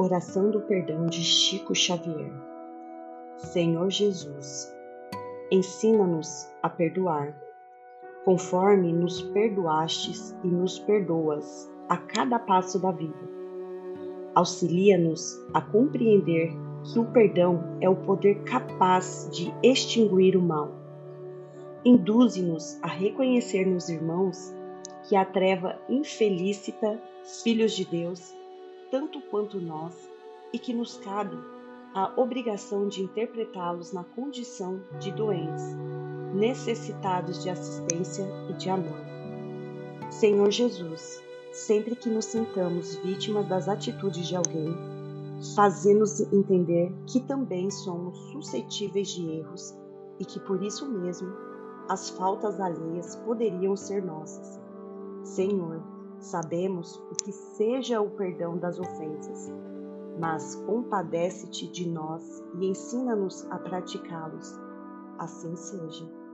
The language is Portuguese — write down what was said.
Oração do Perdão de Chico Xavier. Senhor Jesus, ensina-nos a perdoar, conforme nos perdoastes e nos perdoas a cada passo da vida. Auxilia-nos a compreender que o perdão é o poder capaz de extinguir o mal. Induze-nos a reconhecer nos irmãos que a treva infelicita, filhos de Deus, tanto quanto nós, e que nos cabe a obrigação de interpretá-los na condição de doentes, necessitados de assistência e de amor. Senhor Jesus, sempre que nos sintamos vítimas das atitudes de alguém, fazemos entender que também somos suscetíveis de erros e que por isso mesmo as faltas alheias poderiam ser nossas. Senhor, Sabemos o que seja o perdão das ofensas, mas compadece-te de nós e ensina-nos a praticá-los. Assim seja.